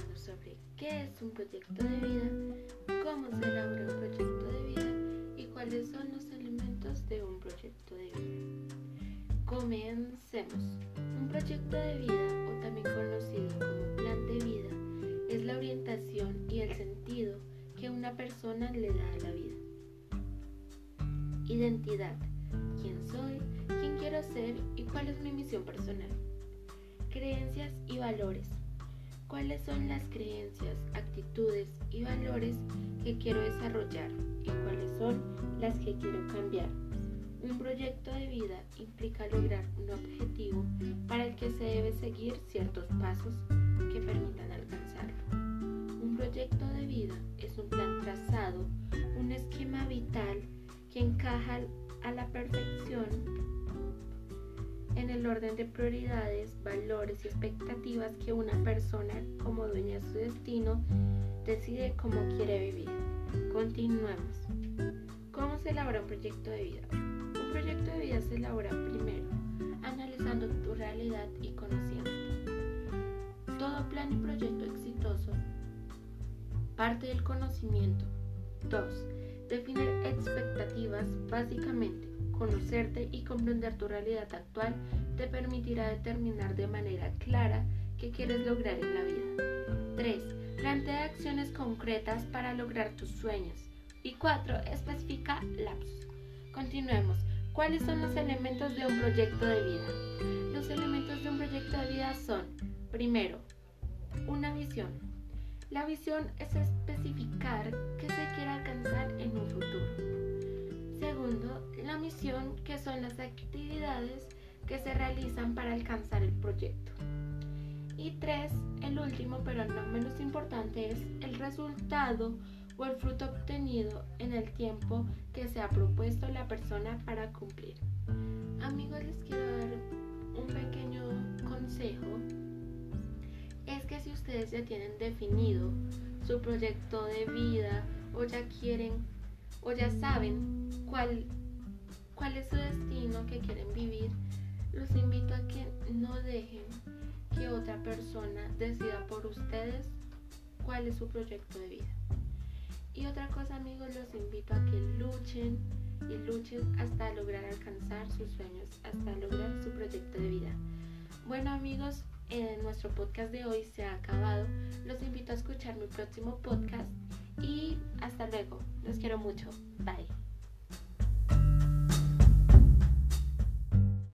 hablando sobre qué es un proyecto de vida, cómo se elabora un proyecto de vida y cuáles son los elementos de un proyecto de vida. Comencemos. Un proyecto de vida, o también conocido como plan de vida, es la orientación y el sentido que una persona le da a la vida. Identidad. ¿Quién soy? ¿Quién quiero ser? ¿Y cuál es mi misión personal? Creencias y valores. ¿Cuáles son las creencias, actitudes y valores que quiero desarrollar y cuáles son las que quiero cambiar? Un proyecto de vida implica lograr un objetivo para el que se debe seguir ciertos pasos que permitan alcanzarlo. Un proyecto de vida es un plan trazado, un esquema vital que encaja a la perfección orden de prioridades, valores y expectativas que una persona como dueña de su destino decide cómo quiere vivir. Continuemos. ¿Cómo se elabora un proyecto de vida? Un proyecto de vida se elabora primero analizando tu realidad y conociendo. Todo plan y proyecto exitoso parte del conocimiento. 2. Definir expectativas básicamente Conocerte y comprender tu realidad actual te permitirá determinar de manera clara qué quieres lograr en la vida. 3. Plantea acciones concretas para lograr tus sueños. Y 4. Especifica lapsos. Continuemos. ¿Cuáles son los elementos de un proyecto de vida? Los elementos de un proyecto de vida son, primero, una visión. La visión es especificar qué que se realizan para alcanzar el proyecto. Y tres, el último pero no menos importante es el resultado o el fruto obtenido en el tiempo que se ha propuesto la persona para cumplir. Amigos, les quiero dar un pequeño consejo. Es que si ustedes ya tienen definido su proyecto de vida o ya quieren o ya saben cuál, cuál es su destino que quieren vivir, los invito a que no dejen que otra persona decida por ustedes cuál es su proyecto de vida. Y otra cosa amigos, los invito a que luchen y luchen hasta lograr alcanzar sus sueños, hasta lograr su proyecto de vida. Bueno amigos, en nuestro podcast de hoy se ha acabado. Los invito a escuchar mi próximo podcast y hasta luego. Los quiero mucho. Bye.